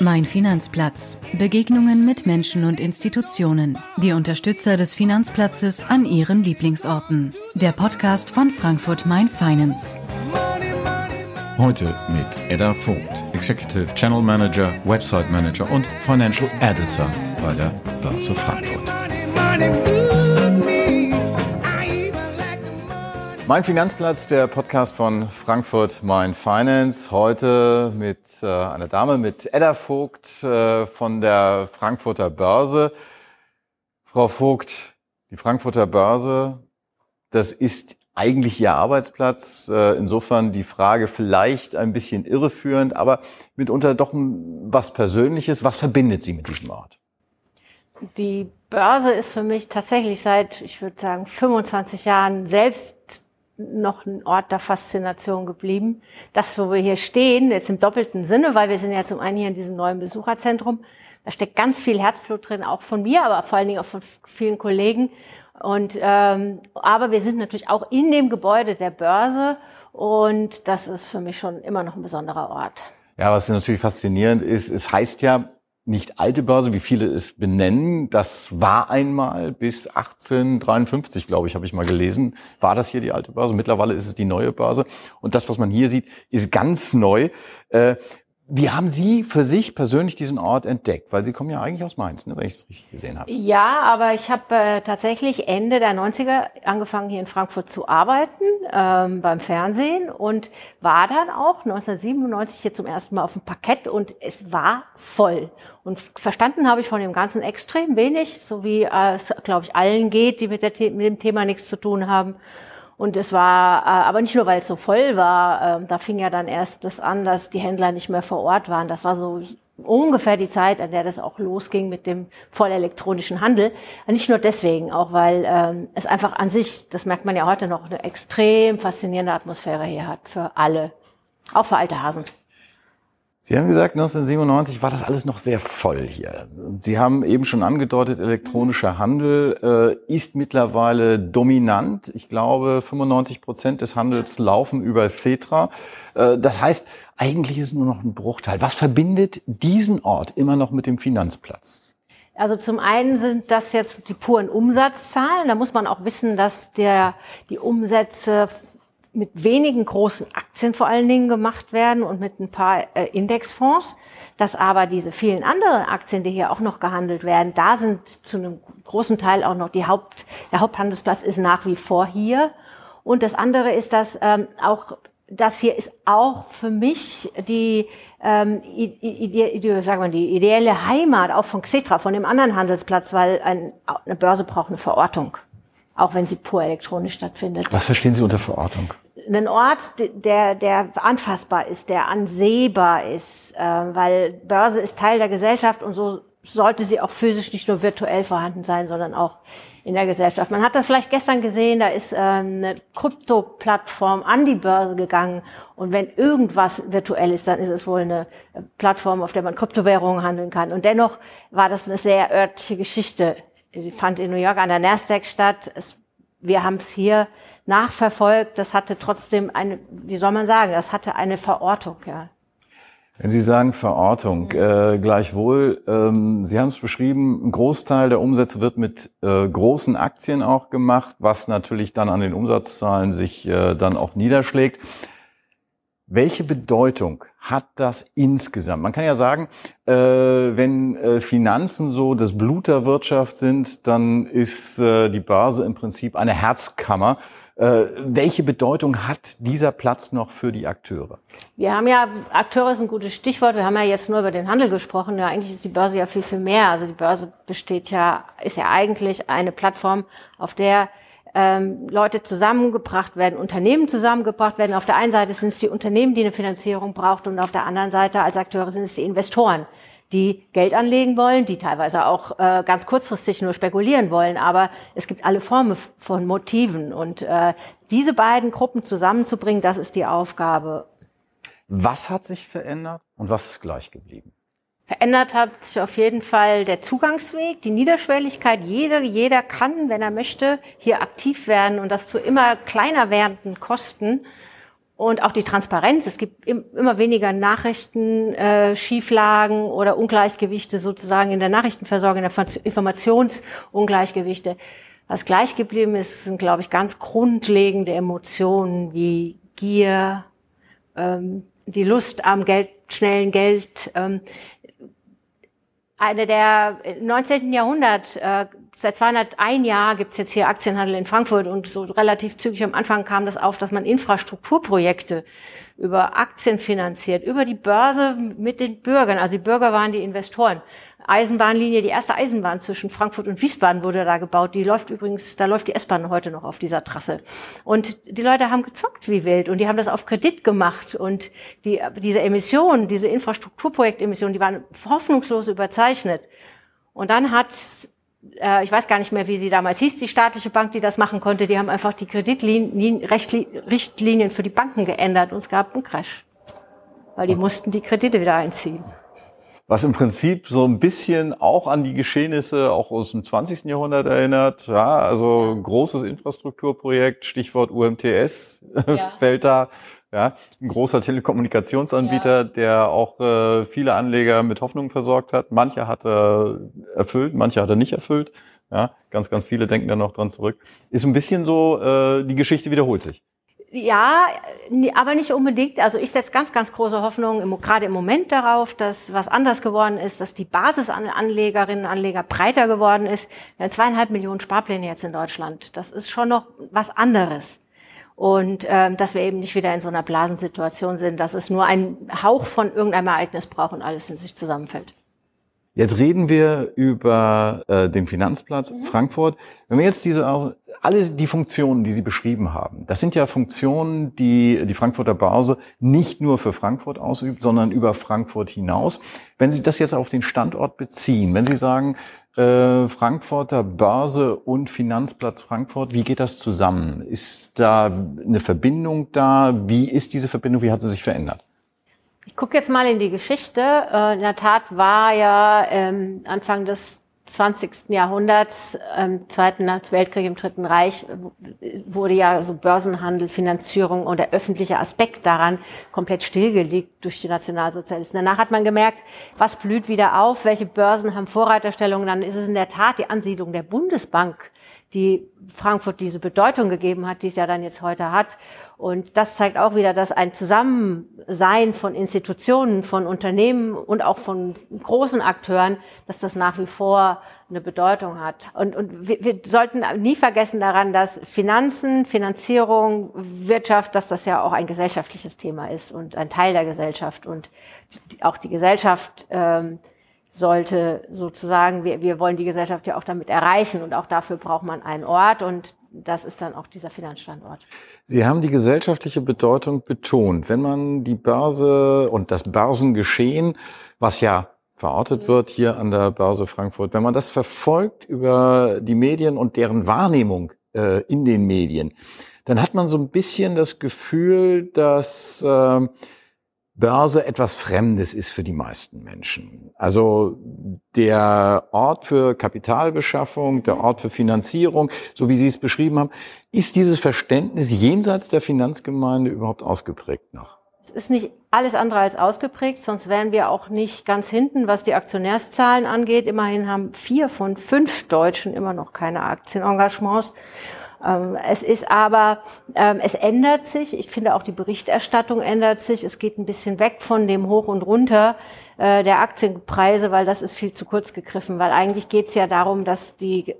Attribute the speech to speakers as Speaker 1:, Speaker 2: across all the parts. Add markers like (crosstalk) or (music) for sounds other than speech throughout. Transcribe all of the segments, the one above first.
Speaker 1: Mein Finanzplatz. Begegnungen mit Menschen und Institutionen. Die Unterstützer des Finanzplatzes an ihren Lieblingsorten. Der Podcast von Frankfurt Main Finance.
Speaker 2: Heute mit Edda Vogt, Executive Channel Manager, Website Manager und Financial Editor bei der Börse Frankfurt. Mein Finanzplatz, der Podcast von Frankfurt Mein Finance. Heute mit äh, einer Dame, mit Edda Vogt äh, von der Frankfurter Börse. Frau Vogt, die Frankfurter Börse, das ist eigentlich Ihr Arbeitsplatz. Äh, insofern die Frage vielleicht ein bisschen irreführend, aber mitunter doch was Persönliches. Was verbindet Sie mit diesem Ort?
Speaker 3: Die Börse ist für mich tatsächlich seit, ich würde sagen, 25 Jahren selbst noch ein Ort der Faszination geblieben. Das, wo wir hier stehen, ist im doppelten Sinne, weil wir sind ja zum einen hier in diesem neuen Besucherzentrum. Da steckt ganz viel Herzblut drin, auch von mir, aber vor allen Dingen auch von vielen Kollegen. Und ähm, aber wir sind natürlich auch in dem Gebäude der Börse und das ist für mich schon immer noch ein besonderer Ort.
Speaker 2: Ja, was natürlich faszinierend ist, es heißt ja nicht alte Börse, wie viele es benennen. Das war einmal bis 1853, glaube ich, habe ich mal gelesen, war das hier die alte Börse. Mittlerweile ist es die neue Börse. Und das, was man hier sieht, ist ganz neu. Wie haben Sie für sich persönlich diesen Ort entdeckt? Weil Sie kommen ja eigentlich aus Mainz, ne, wenn ich es richtig gesehen habe.
Speaker 3: Ja, aber ich habe äh, tatsächlich Ende der 90er angefangen, hier in Frankfurt zu arbeiten, ähm, beim Fernsehen und war dann auch 1997 hier zum ersten Mal auf dem Parkett und es war voll. Und verstanden habe ich von dem Ganzen extrem wenig, so wie äh, es, glaube ich, allen geht, die mit, mit dem Thema nichts zu tun haben. Und es war, äh, aber nicht nur, weil es so voll war, äh, da fing ja dann erst das an, dass die Händler nicht mehr vor Ort waren. Das war so ungefähr die Zeit, an der das auch losging mit dem vollelektronischen Handel. Nicht nur deswegen, auch weil ähm, es einfach an sich, das merkt man ja heute noch, eine extrem faszinierende Atmosphäre hier hat für alle, auch für alte Hasen.
Speaker 2: Sie haben gesagt, 1997 war das alles noch sehr voll hier. Sie haben eben schon angedeutet, elektronischer Handel äh, ist mittlerweile dominant. Ich glaube, 95 Prozent des Handels laufen über Cetra. Äh, das heißt, eigentlich ist nur noch ein Bruchteil. Was verbindet diesen Ort immer noch mit dem Finanzplatz?
Speaker 3: Also zum einen sind das jetzt die puren Umsatzzahlen. Da muss man auch wissen, dass der, die Umsätze mit wenigen großen Aktien vor allen Dingen gemacht werden und mit ein paar äh, Indexfonds, dass aber diese vielen anderen Aktien, die hier auch noch gehandelt werden, da sind zu einem großen Teil auch noch die Haupt, der Haupthandelsplatz ist nach wie vor hier. Und das andere ist, dass ähm, auch das hier ist auch für mich die, ähm, ide, ide, sagen wir, die ideelle Heimat auch von Xetra, von dem anderen Handelsplatz, weil ein, eine Börse braucht eine Verortung auch wenn sie pur elektronisch stattfindet.
Speaker 2: Was verstehen Sie unter Verortung?
Speaker 3: Ein Ort, der, der anfassbar ist, der ansehbar ist, äh, weil Börse ist Teil der Gesellschaft und so sollte sie auch physisch nicht nur virtuell vorhanden sein, sondern auch in der Gesellschaft. Man hat das vielleicht gestern gesehen, da ist äh, eine Krypto-Plattform an die Börse gegangen und wenn irgendwas virtuell ist, dann ist es wohl eine Plattform, auf der man Kryptowährungen handeln kann. Und dennoch war das eine sehr örtliche Geschichte die fand in New York an der Nasdaq statt. Es, wir haben es hier nachverfolgt. Das hatte trotzdem eine, wie soll man sagen, das hatte eine Verortung, ja.
Speaker 2: Wenn Sie sagen Verortung, äh, gleichwohl, ähm, Sie haben es beschrieben, ein Großteil der Umsätze wird mit äh, großen Aktien auch gemacht, was natürlich dann an den Umsatzzahlen sich äh, dann auch niederschlägt. Welche Bedeutung hat das insgesamt? Man kann ja sagen, äh, wenn äh, Finanzen so das Blut der Wirtschaft sind, dann ist äh, die Börse im Prinzip eine Herzkammer. Äh, welche Bedeutung hat dieser Platz noch für die Akteure?
Speaker 3: Wir haben ja, Akteure ist ein gutes Stichwort. Wir haben ja jetzt nur über den Handel gesprochen. Ja, eigentlich ist die Börse ja viel, viel mehr. Also die Börse besteht ja, ist ja eigentlich eine Plattform, auf der ähm, Leute zusammengebracht werden, Unternehmen zusammengebracht werden. Auf der einen Seite sind es die Unternehmen, die eine Finanzierung braucht und auf der anderen Seite als Akteure sind es die Investoren, die Geld anlegen wollen, die teilweise auch äh, ganz kurzfristig nur spekulieren wollen. Aber es gibt alle Formen von Motiven. Und äh, diese beiden Gruppen zusammenzubringen, das ist die Aufgabe.
Speaker 2: Was hat sich verändert und was ist gleich geblieben?
Speaker 3: Verändert hat sich auf jeden Fall der Zugangsweg, die Niederschwelligkeit. Jeder, jeder kann, wenn er möchte, hier aktiv werden und das zu immer kleiner werdenden Kosten. Und auch die Transparenz. Es gibt immer weniger Nachrichten, äh, Schieflagen oder Ungleichgewichte sozusagen in der Nachrichtenversorgung, in der Informationsungleichgewichte. Was gleich geblieben ist, sind, glaube ich, ganz grundlegende Emotionen wie Gier, ähm, die Lust am Geld, schnellen Geld, ähm, eine der 19. Jahrhundert, äh, seit 201 Jahr gibt's jetzt hier Aktienhandel in Frankfurt und so relativ zügig am Anfang kam das auf, dass man Infrastrukturprojekte über Aktien finanziert, über die Börse mit den Bürgern. Also die Bürger waren die Investoren. Eisenbahnlinie, die erste Eisenbahn zwischen Frankfurt und Wiesbaden wurde da gebaut. Die läuft übrigens, da läuft die S-Bahn heute noch auf dieser Trasse. Und die Leute haben gezockt wie wild und die haben das auf Kredit gemacht. Und die, diese Emissionen, diese Infrastrukturprojektemissionen, die waren hoffnungslos überzeichnet. Und dann hat äh, ich weiß gar nicht mehr, wie sie damals hieß, die staatliche Bank, die das machen konnte, die haben einfach die Kreditrichtlinien für die Banken geändert und es gab einen Crash. Weil die mussten die Kredite wieder einziehen
Speaker 2: was im Prinzip so ein bisschen auch an die Geschehnisse auch aus dem 20. Jahrhundert erinnert. Ja, also großes Infrastrukturprojekt, Stichwort UMTS ja. fällt da. Ja, ein großer Telekommunikationsanbieter, ja. der auch äh, viele Anleger mit Hoffnung versorgt hat. Manche hat er erfüllt, manche hat er nicht erfüllt. Ja, ganz, ganz viele denken da noch dran zurück. Ist ein bisschen so, äh, die Geschichte wiederholt sich.
Speaker 3: Ja, aber nicht unbedingt. Also ich setze ganz, ganz große Hoffnung gerade im Moment darauf, dass was anders geworden ist, dass die Basis an Anlegerinnen und Anleger breiter geworden ist. Wir haben zweieinhalb Millionen Sparpläne jetzt in Deutschland. Das ist schon noch was anderes. Und ähm, dass wir eben nicht wieder in so einer Blasensituation sind, dass es nur einen Hauch von irgendeinem Ereignis braucht und alles in sich zusammenfällt.
Speaker 2: Jetzt reden wir über äh, den Finanzplatz mhm. Frankfurt. Wenn wir jetzt diese alle die Funktionen, die Sie beschrieben haben, das sind ja Funktionen, die die Frankfurter Börse nicht nur für Frankfurt ausübt, sondern über Frankfurt hinaus. Wenn Sie das jetzt auf den Standort beziehen, wenn Sie sagen äh, Frankfurter Börse und Finanzplatz Frankfurt, wie geht das zusammen? Ist da eine Verbindung da? Wie ist diese Verbindung? Wie hat sie sich verändert?
Speaker 3: Ich gucke jetzt mal in die Geschichte. Äh, in der Tat war ja ähm, Anfang des 20. Jahrhunderts, im Zweiten Weltkrieg, im Dritten Reich, wurde ja so Börsenhandel, Finanzierung und der öffentliche Aspekt daran komplett stillgelegt durch die Nationalsozialisten. Danach hat man gemerkt, was blüht wieder auf, welche Börsen haben Vorreiterstellungen. Dann ist es in der Tat die Ansiedlung der Bundesbank die Frankfurt diese Bedeutung gegeben hat, die es ja dann jetzt heute hat. Und das zeigt auch wieder, dass ein Zusammensein von Institutionen, von Unternehmen und auch von großen Akteuren, dass das nach wie vor eine Bedeutung hat. Und, und wir, wir sollten nie vergessen daran, dass Finanzen, Finanzierung, Wirtschaft, dass das ja auch ein gesellschaftliches Thema ist und ein Teil der Gesellschaft und auch die Gesellschaft ähm, sollte sozusagen, wir, wir wollen die Gesellschaft ja auch damit erreichen und auch dafür braucht man einen Ort und das ist dann auch dieser Finanzstandort.
Speaker 2: Sie haben die gesellschaftliche Bedeutung betont. Wenn man die Börse und das Börsengeschehen, was ja verortet mhm. wird hier an der Börse Frankfurt, wenn man das verfolgt über die Medien und deren Wahrnehmung äh, in den Medien, dann hat man so ein bisschen das Gefühl, dass äh, Börse etwas Fremdes ist für die meisten Menschen. Also der Ort für Kapitalbeschaffung, der Ort für Finanzierung, so wie Sie es beschrieben haben, ist dieses Verständnis jenseits der Finanzgemeinde überhaupt ausgeprägt noch?
Speaker 3: Es ist nicht alles andere als ausgeprägt, sonst wären wir auch nicht ganz hinten, was die Aktionärszahlen angeht. Immerhin haben vier von fünf Deutschen immer noch keine Aktienengagements. Ähm, es ist aber, ähm, es ändert sich. Ich finde auch die Berichterstattung ändert sich. Es geht ein bisschen weg von dem Hoch und Runter äh, der Aktienpreise, weil das ist viel zu kurz gegriffen. Weil eigentlich geht es ja darum, dass die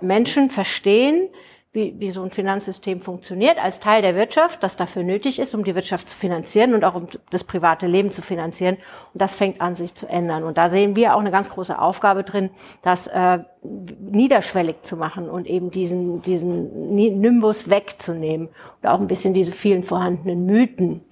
Speaker 3: Menschen verstehen, wie, wie so ein Finanzsystem funktioniert, als Teil der Wirtschaft, das dafür nötig ist, um die Wirtschaft zu finanzieren und auch um das private Leben zu finanzieren. Und das fängt an, sich zu ändern. Und da sehen wir auch eine ganz große Aufgabe drin, das äh, niederschwellig zu machen und eben diesen, diesen Nimbus wegzunehmen und auch ein bisschen diese vielen vorhandenen Mythen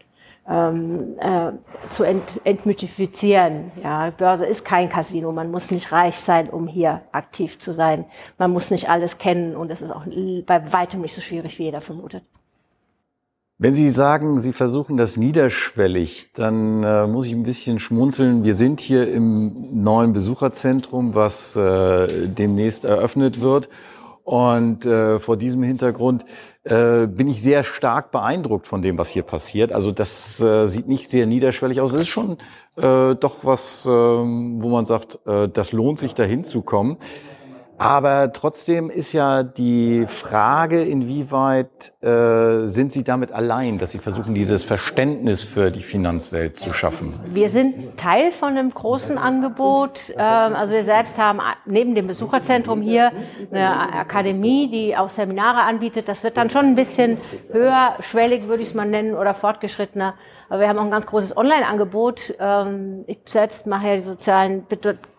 Speaker 3: ähm, äh, zu ent, entmythifizieren. Ja, Börse ist kein Casino. Man muss nicht reich sein, um hier aktiv zu sein. Man muss nicht alles kennen und es ist auch bei weitem nicht so schwierig, wie jeder vermutet.
Speaker 2: Wenn Sie sagen, Sie versuchen das niederschwellig, dann äh, muss ich ein bisschen schmunzeln. Wir sind hier im neuen Besucherzentrum, was äh, demnächst eröffnet wird. Und äh, vor diesem Hintergrund äh, bin ich sehr stark beeindruckt von dem, was hier passiert. Also das äh, sieht nicht sehr niederschwellig aus. Es ist schon äh, doch was, äh, wo man sagt, äh, das lohnt sich, dahin zu kommen. Aber trotzdem ist ja die Frage, inwieweit äh, sind Sie damit allein, dass Sie versuchen, dieses Verständnis für die Finanzwelt zu schaffen?
Speaker 3: Wir sind Teil von einem großen Angebot. Ähm, also wir selbst haben neben dem Besucherzentrum hier eine Akademie, die auch Seminare anbietet. Das wird dann schon ein bisschen höherschwellig, würde ich es mal nennen, oder fortgeschrittener. Aber wir haben auch ein ganz großes Online-Angebot. Ähm, ich selbst mache ja die sozialen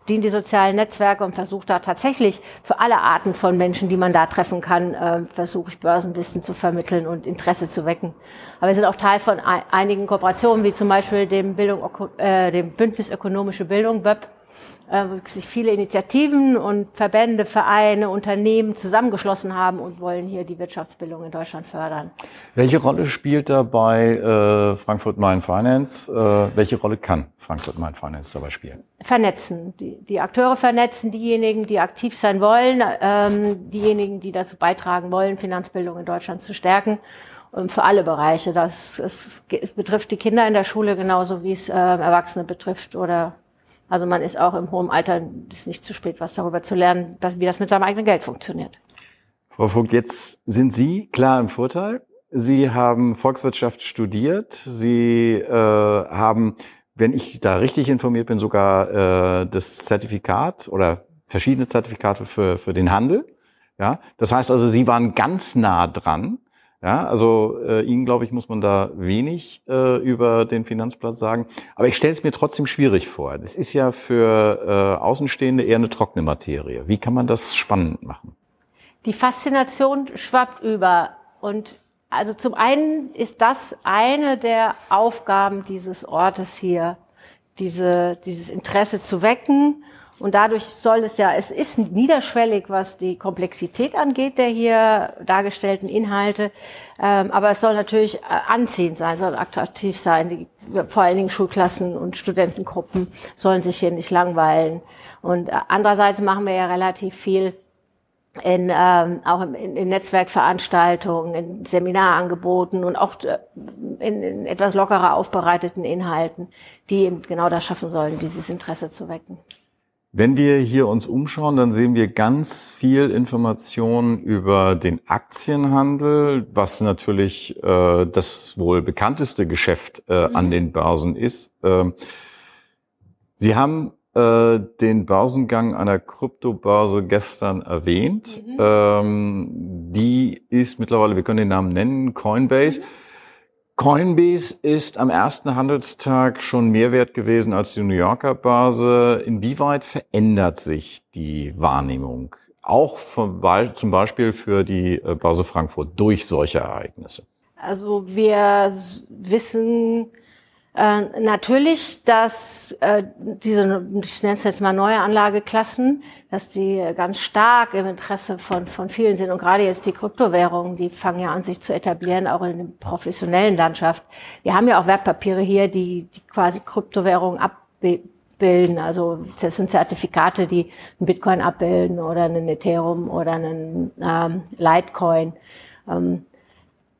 Speaker 3: dienen die sozialen Netzwerke und versuche da tatsächlich für alle Arten von Menschen, die man da treffen kann, äh, versuche ich Börsenwissen zu vermitteln und Interesse zu wecken. Aber wir sind auch Teil von einigen Kooperationen, wie zum Beispiel dem, Bildung, äh, dem Bündnis Ökonomische Bildung, BÖP, äh, sich viele Initiativen und Verbände, Vereine, Unternehmen zusammengeschlossen haben und wollen hier die Wirtschaftsbildung in Deutschland fördern.
Speaker 2: Welche Rolle spielt dabei äh, Frankfurt Main Finance? Äh, welche Rolle kann Frankfurt Main Finance dabei spielen?
Speaker 3: Vernetzen, die, die Akteure vernetzen, diejenigen, die aktiv sein wollen, ähm, diejenigen, die dazu beitragen wollen, Finanzbildung in Deutschland zu stärken für alle Bereiche. Das es, es betrifft die Kinder in der Schule genauso wie es äh, Erwachsene betrifft oder also man ist auch im hohen Alter, ist nicht zu spät, was darüber zu lernen, wie das mit seinem eigenen Geld funktioniert.
Speaker 2: Frau Vogt, jetzt sind Sie klar im Vorteil. Sie haben Volkswirtschaft studiert. Sie äh, haben, wenn ich da richtig informiert bin, sogar äh, das Zertifikat oder verschiedene Zertifikate für, für den Handel. Ja, das heißt also, Sie waren ganz nah dran. Ja, also äh, Ihnen, glaube ich, muss man da wenig äh, über den Finanzplatz sagen. Aber ich stelle es mir trotzdem schwierig vor. Das ist ja für äh, Außenstehende eher eine trockene Materie. Wie kann man das spannend machen?
Speaker 3: Die Faszination schwappt über. Und also zum einen ist das eine der Aufgaben dieses Ortes hier, diese, dieses Interesse zu wecken und dadurch soll es ja, es ist niederschwellig, was die Komplexität angeht der hier dargestellten Inhalte. Ähm, aber es soll natürlich äh, anziehend sein, soll attraktiv sein. Vor allen Dingen Schulklassen und Studentengruppen sollen sich hier nicht langweilen. Und äh, andererseits machen wir ja relativ viel in, ähm, auch in, Netzwerkveranstaltungen, in Seminarangeboten und auch äh, in etwas lockerer aufbereiteten Inhalten, die eben genau das schaffen sollen, dieses Interesse zu wecken.
Speaker 2: Wenn wir hier uns umschauen, dann sehen wir ganz viel Informationen über den Aktienhandel, was natürlich äh, das wohl bekannteste Geschäft äh, mhm. an den Börsen ist. Äh, Sie haben äh, den Börsengang einer Kryptobörse gestern erwähnt. Mhm. Ähm, die ist mittlerweile, wir können den Namen nennen, Coinbase. Mhm Coinbase ist am ersten Handelstag schon mehr wert gewesen als die New Yorker Börse. Inwieweit verändert sich die Wahrnehmung? Auch vom, zum Beispiel für die äh, Börse Frankfurt durch solche Ereignisse?
Speaker 3: Also wir wissen äh, natürlich, dass äh, diese, ich nenne es jetzt mal neue Anlageklassen, dass die ganz stark im Interesse von, von vielen sind. Und gerade jetzt die Kryptowährungen, die fangen ja an, sich zu etablieren, auch in der professionellen Landschaft. Wir haben ja auch Wertpapiere hier, die, die quasi Kryptowährungen abbilden. Also das sind Zertifikate, die einen Bitcoin abbilden oder einen Ethereum oder einen ähm, Litecoin. Ähm,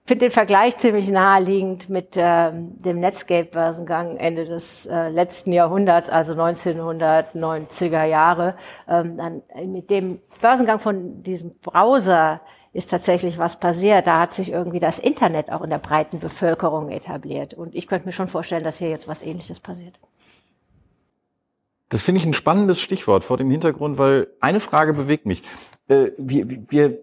Speaker 3: finde den Vergleich ziemlich naheliegend mit äh, dem Netscape-Börsengang Ende des äh, letzten Jahrhunderts, also 1990er Jahre. Ähm, dann mit dem Börsengang von diesem Browser ist tatsächlich was passiert. Da hat sich irgendwie das Internet auch in der breiten Bevölkerung etabliert. Und ich könnte mir schon vorstellen, dass hier jetzt was Ähnliches passiert.
Speaker 2: Das finde ich ein spannendes Stichwort vor dem Hintergrund, weil eine Frage bewegt mich. Äh, wir, wir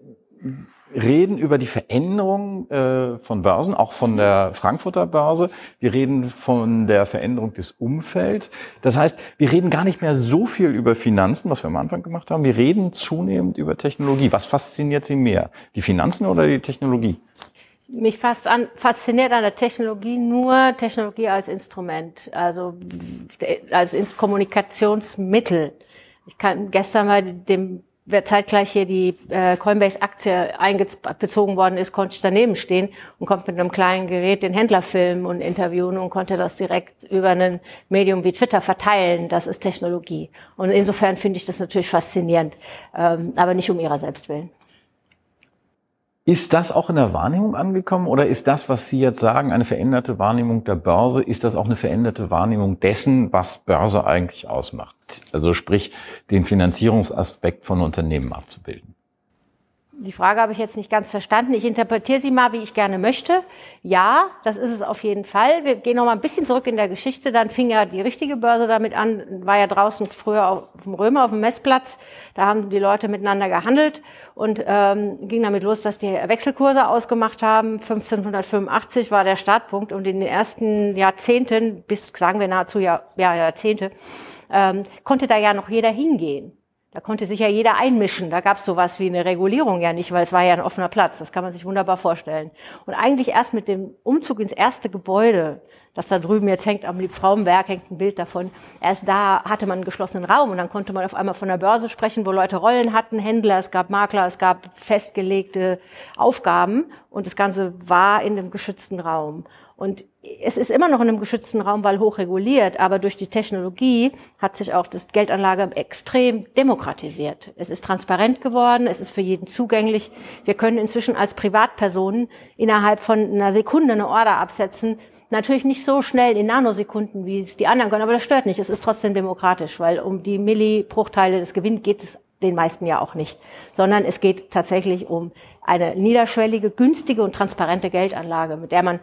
Speaker 2: reden über die Veränderung äh, von Börsen, auch von der Frankfurter Börse. Wir reden von der Veränderung des Umfelds. Das heißt, wir reden gar nicht mehr so viel über Finanzen, was wir am Anfang gemacht haben. Wir reden zunehmend über Technologie. Was fasziniert Sie mehr? Die Finanzen oder die Technologie?
Speaker 3: Mich fast an, fasziniert an der Technologie nur Technologie als Instrument, also als Kommunikationsmittel. Ich kann gestern mal dem zeitgleich hier die äh, Coinbase-Aktie eingezogen worden ist, konnte ich daneben stehen und konnte mit einem kleinen Gerät den Händler filmen und interviewen und konnte das direkt über ein Medium wie Twitter verteilen. Das ist Technologie. Und insofern finde ich das natürlich faszinierend, ähm, aber nicht um ihrer selbst willen.
Speaker 2: Ist das auch in der Wahrnehmung angekommen oder ist das, was Sie jetzt sagen, eine veränderte Wahrnehmung der Börse? Ist das auch eine veränderte Wahrnehmung dessen, was Börse eigentlich ausmacht? Also sprich, den Finanzierungsaspekt von Unternehmen abzubilden.
Speaker 3: Die Frage habe ich jetzt nicht ganz verstanden. Ich interpretiere sie mal, wie ich gerne möchte. Ja, das ist es auf jeden Fall. Wir gehen noch mal ein bisschen zurück in der Geschichte. Dann fing ja die richtige Börse damit an, war ja draußen früher auf dem Römer auf dem Messplatz. Da haben die Leute miteinander gehandelt und ähm, ging damit los, dass die Wechselkurse ausgemacht haben. 1585 war der Startpunkt und in den ersten Jahrzehnten, bis sagen wir nahezu ja, ja, Jahrzehnte, ähm, konnte da ja noch jeder hingehen. Da konnte sich ja jeder einmischen. Da gab es sowas wie eine Regulierung ja nicht, weil es war ja ein offener Platz. Das kann man sich wunderbar vorstellen. Und eigentlich erst mit dem Umzug ins erste Gebäude, das da drüben jetzt hängt am Liebfrauenberg, hängt ein Bild davon. Erst da hatte man einen geschlossenen Raum und dann konnte man auf einmal von der Börse sprechen, wo Leute Rollen hatten, Händler, es gab Makler, es gab festgelegte Aufgaben und das Ganze war in einem geschützten Raum. Und es ist immer noch in einem geschützten Raum, weil hoch reguliert, aber durch die Technologie hat sich auch das Geldanlage extrem demokratisiert. Es ist transparent geworden, es ist für jeden zugänglich. Wir können inzwischen als Privatpersonen innerhalb von einer Sekunde eine Order absetzen. Natürlich nicht so schnell in Nanosekunden, wie es die anderen können, aber das stört nicht. Es ist trotzdem demokratisch, weil um die Millibruchteile des Gewinns geht es den meisten ja auch nicht, sondern es geht tatsächlich um eine niederschwellige, günstige und transparente Geldanlage, mit der man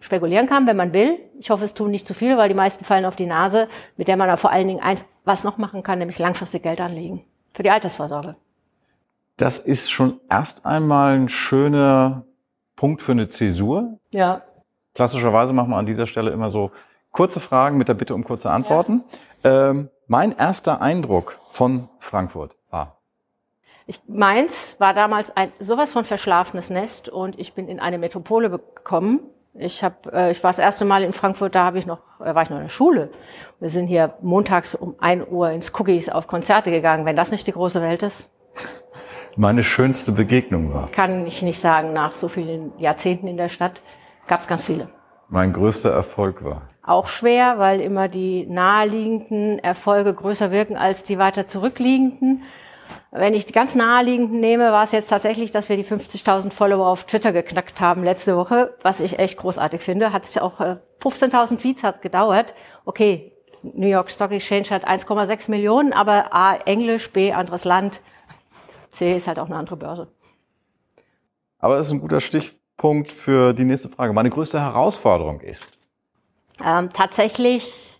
Speaker 3: spekulieren kann, wenn man will. Ich hoffe, es tun nicht zu viele, weil die meisten fallen auf die Nase, mit der man aber vor allen Dingen eins, was noch machen kann, nämlich langfristig Geld anlegen. Für die Altersvorsorge.
Speaker 2: Das ist schon erst einmal ein schöner Punkt für eine Zäsur.
Speaker 3: Ja.
Speaker 2: Klassischerweise machen wir an dieser Stelle immer so kurze Fragen mit der Bitte um kurze Antworten. Ja. Ähm, mein erster Eindruck von Frankfurt war.
Speaker 3: Ich, Mainz war damals ein sowas von verschlafenes Nest und ich bin in eine Metropole gekommen, ich habe, äh, ich war das erste Mal in Frankfurt, da habe ich noch, äh, war ich noch in der Schule. Wir sind hier montags um ein Uhr ins Cookies auf Konzerte gegangen. Wenn das nicht die große Welt ist.
Speaker 2: Meine schönste Begegnung war.
Speaker 3: Kann ich nicht sagen, nach so vielen Jahrzehnten in der Stadt gab es ganz viele.
Speaker 2: Mein größter Erfolg war.
Speaker 3: Auch schwer, weil immer die naheliegenden Erfolge größer wirken als die weiter zurückliegenden. Wenn ich die ganz naheliegenden nehme, war es jetzt tatsächlich, dass wir die 50.000 Follower auf Twitter geknackt haben letzte Woche, was ich echt großartig finde. Hat es auch äh, 15.000 Tweets hat gedauert. Okay, New York Stock Exchange hat 1,6 Millionen, aber A, Englisch, B, anderes Land, C ist halt auch eine andere Börse.
Speaker 2: Aber das ist ein guter Stichpunkt für die nächste Frage. Meine größte Herausforderung ist?
Speaker 3: Ähm, tatsächlich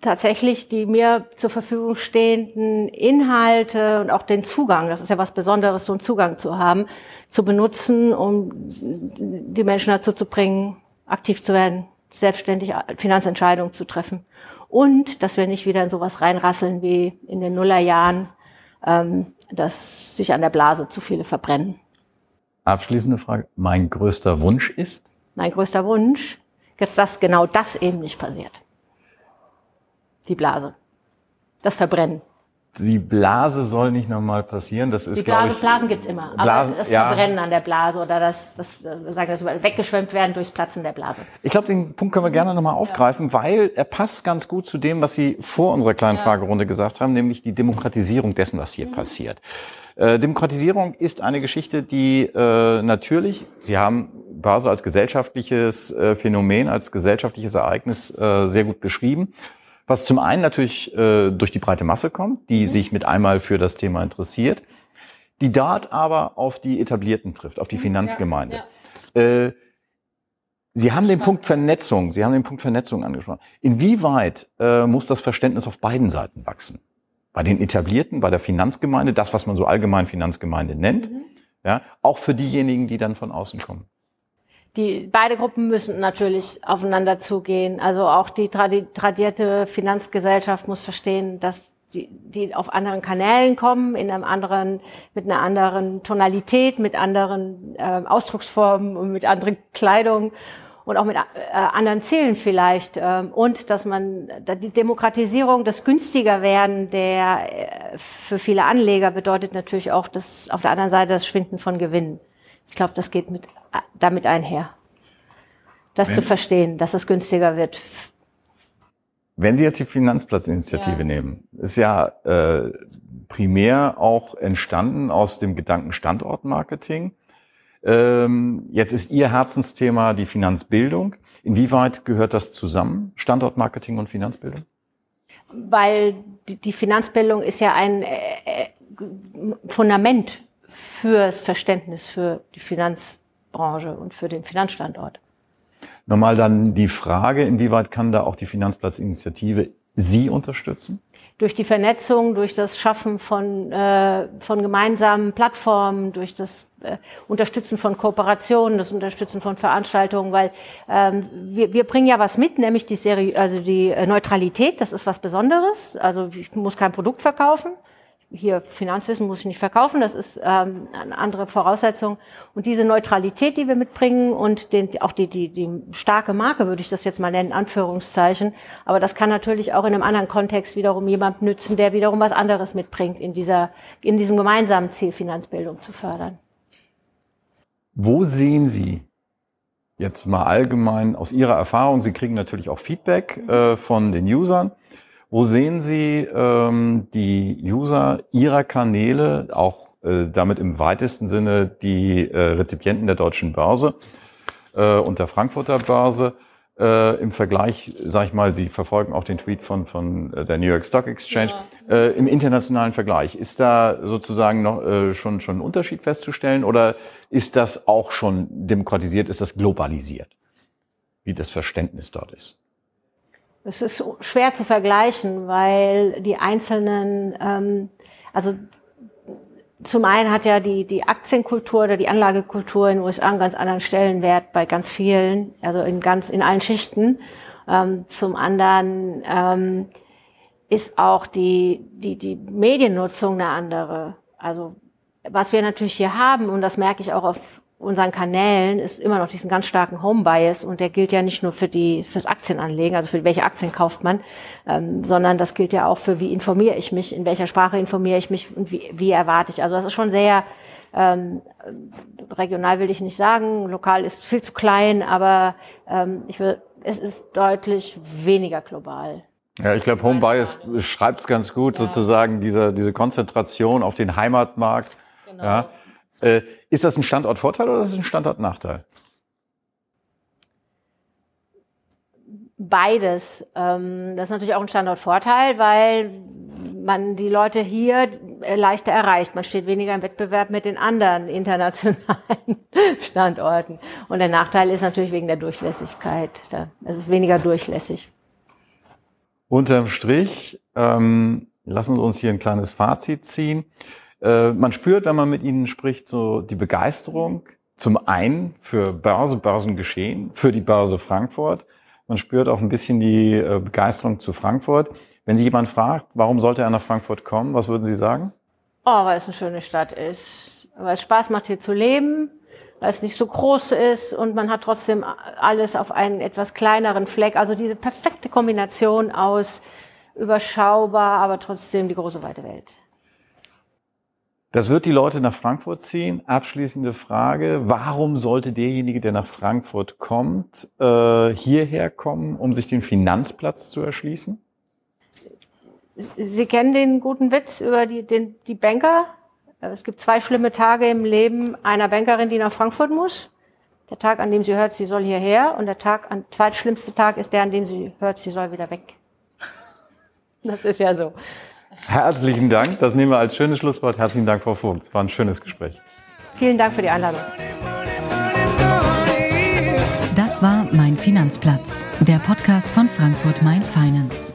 Speaker 3: tatsächlich die mir zur Verfügung stehenden Inhalte und auch den Zugang, das ist ja was Besonderes, so einen Zugang zu haben, zu benutzen, um die Menschen dazu zu bringen, aktiv zu werden, selbstständig Finanzentscheidungen zu treffen. Und dass wir nicht wieder in sowas reinrasseln wie in den Nullerjahren, ähm, dass sich an der Blase zu viele verbrennen.
Speaker 2: Abschließende Frage. Mein größter Wunsch ist?
Speaker 3: Mein größter Wunsch dass genau das eben nicht passiert die Blase. Das Verbrennen.
Speaker 2: Die Blase soll nicht nochmal passieren. Das ist,
Speaker 3: die Blase,
Speaker 2: ich,
Speaker 3: Blasen gibt's immer.
Speaker 2: Blasen,
Speaker 3: aber das
Speaker 2: ja.
Speaker 3: Verbrennen an der Blase oder das, das, sagen das weggeschwemmt werden durchs Platzen der Blase.
Speaker 2: Ich glaube, den Punkt können wir gerne nochmal aufgreifen, ja. weil er passt ganz gut zu dem, was Sie vor unserer kleinen ja. Fragerunde gesagt haben, nämlich die Demokratisierung dessen, was hier mhm. passiert. Äh, Demokratisierung ist eine Geschichte, die äh, natürlich, Sie haben Börse als gesellschaftliches äh, Phänomen, als gesellschaftliches Ereignis äh, sehr gut beschrieben was zum einen natürlich äh, durch die breite Masse kommt, die mhm. sich mit einmal für das Thema interessiert, die dort aber auf die Etablierten trifft, auf die mhm, Finanzgemeinde. Ja, ja. Äh, Sie haben den Punkt Vernetzung, Sie haben den Punkt Vernetzung angesprochen. Inwieweit äh, muss das Verständnis auf beiden Seiten wachsen? Bei den Etablierten, bei der Finanzgemeinde, das, was man so allgemein Finanzgemeinde nennt, mhm. ja, auch für diejenigen, die dann von außen kommen
Speaker 3: die beide Gruppen müssen natürlich aufeinander zugehen. Also auch die tradi tradierte Finanzgesellschaft muss verstehen, dass die, die auf anderen Kanälen kommen, in einem anderen, mit einer anderen Tonalität, mit anderen äh, Ausdrucksformen und mit anderen Kleidung und auch mit äh, anderen Zielen vielleicht. Ähm, und dass man die Demokratisierung, das günstiger werden der äh, für viele Anleger bedeutet natürlich auch das auf der anderen Seite das Schwinden von Gewinnen. Ich glaube, das geht mit, damit einher. Das Wenn, zu verstehen, dass es günstiger wird
Speaker 2: wenn Sie jetzt die Finanzplatzinitiative ja. nehmen, ist ja äh, primär auch entstanden aus dem Gedanken Standortmarketing. Ähm, jetzt ist Ihr Herzensthema die Finanzbildung. Inwieweit gehört das zusammen, Standortmarketing und Finanzbildung?
Speaker 3: Weil die Finanzbildung ist ja ein äh, äh, Fundament fürs Verständnis für die Finanzbranche und für den Finanzstandort.
Speaker 2: Nochmal dann die Frage, inwieweit kann da auch die Finanzplatzinitiative Sie unterstützen?
Speaker 3: Durch die Vernetzung, durch das Schaffen von, äh, von gemeinsamen Plattformen, durch das äh, Unterstützen von Kooperationen, das Unterstützen von Veranstaltungen, weil ähm, wir, wir bringen ja was mit, nämlich die Serie, also die äh, Neutralität, das ist was Besonderes. Also ich muss kein Produkt verkaufen, hier Finanzwissen muss ich nicht verkaufen, das ist ähm, eine andere Voraussetzung. Und diese Neutralität, die wir mitbringen und den, auch die, die, die starke Marke, würde ich das jetzt mal nennen, Anführungszeichen. Aber das kann natürlich auch in einem anderen Kontext wiederum jemand nützen, der wiederum was anderes mitbringt, in, dieser, in diesem gemeinsamen Ziel Finanzbildung zu fördern.
Speaker 2: Wo sehen Sie jetzt mal allgemein aus Ihrer Erfahrung, Sie kriegen natürlich auch Feedback äh, von den Usern, wo sehen Sie ähm, die User Ihrer Kanäle, auch äh, damit im weitesten Sinne die äh, Rezipienten der deutschen Börse äh, und der Frankfurter Börse, äh, im Vergleich, sag ich mal, Sie verfolgen auch den Tweet von, von äh, der New York Stock Exchange, ja. äh, im internationalen Vergleich. Ist da sozusagen noch äh, schon, schon ein Unterschied festzustellen oder ist das auch schon demokratisiert, ist das globalisiert, wie das Verständnis dort ist?
Speaker 3: Es ist schwer zu vergleichen, weil die einzelnen, ähm, also zum einen hat ja die, die Aktienkultur oder die Anlagekultur in den USA einen ganz anderen Stellenwert bei ganz vielen, also in ganz, in allen Schichten. Ähm, zum anderen ähm, ist auch die, die, die Mediennutzung eine andere. Also was wir natürlich hier haben, und das merke ich auch auf unseren Kanälen ist immer noch diesen ganz starken Home-Bias und der gilt ja nicht nur für die fürs Aktienanlegen, also für welche Aktien kauft man, ähm, sondern das gilt ja auch für wie informiere ich mich, in welcher Sprache informiere ich mich und wie, wie erwarte ich. Also das ist schon sehr ähm, regional will ich nicht sagen, lokal ist viel zu klein, aber ähm, ich will, es ist deutlich weniger global.
Speaker 2: Ja, ich glaube, Home Bias schreibt es ganz gut, ja. sozusagen diese, diese Konzentration auf den Heimatmarkt. Genau. Ja. Äh, ist das ein Standortvorteil oder ist das ein Standortnachteil?
Speaker 3: Beides. Ähm, das ist natürlich auch ein Standortvorteil, weil man die Leute hier leichter erreicht. Man steht weniger im Wettbewerb mit den anderen internationalen (laughs) Standorten. Und der Nachteil ist natürlich wegen der Durchlässigkeit. Es ist weniger durchlässig.
Speaker 2: Unterm Strich, ähm, lassen Sie uns hier ein kleines Fazit ziehen. Äh, man spürt, wenn man mit ihnen spricht, so die Begeisterung zum einen für Börse, Börsengeschehen, für die Börse Frankfurt. Man spürt auch ein bisschen die äh, Begeisterung zu Frankfurt. Wenn Sie jemand fragt, warum sollte er nach Frankfurt kommen, was würden Sie sagen?
Speaker 3: Oh, weil es eine schöne Stadt ist, weil es Spaß macht hier zu leben, weil es nicht so groß ist und man hat trotzdem alles auf einen etwas kleineren Fleck. Also diese perfekte Kombination aus überschaubar, aber trotzdem die große weite Welt.
Speaker 2: Das wird die Leute nach Frankfurt ziehen. Abschließende Frage. Warum sollte derjenige, der nach Frankfurt kommt, äh, hierher kommen, um sich den Finanzplatz zu erschließen?
Speaker 3: Sie kennen den guten Witz über die, den, die Banker. Es gibt zwei schlimme Tage im Leben einer Bankerin, die nach Frankfurt muss. Der Tag, an dem sie hört, sie soll hierher. Und der Tag, an, zweitschlimmste Tag ist der, an dem sie hört, sie soll wieder weg. Das ist ja so.
Speaker 2: Herzlichen Dank. Das nehmen wir als schönes Schlusswort. Herzlichen Dank, Frau Vogt. Es war ein schönes Gespräch.
Speaker 3: Vielen Dank für die Einladung.
Speaker 1: Das war Mein Finanzplatz, der Podcast von Frankfurt Main Finance.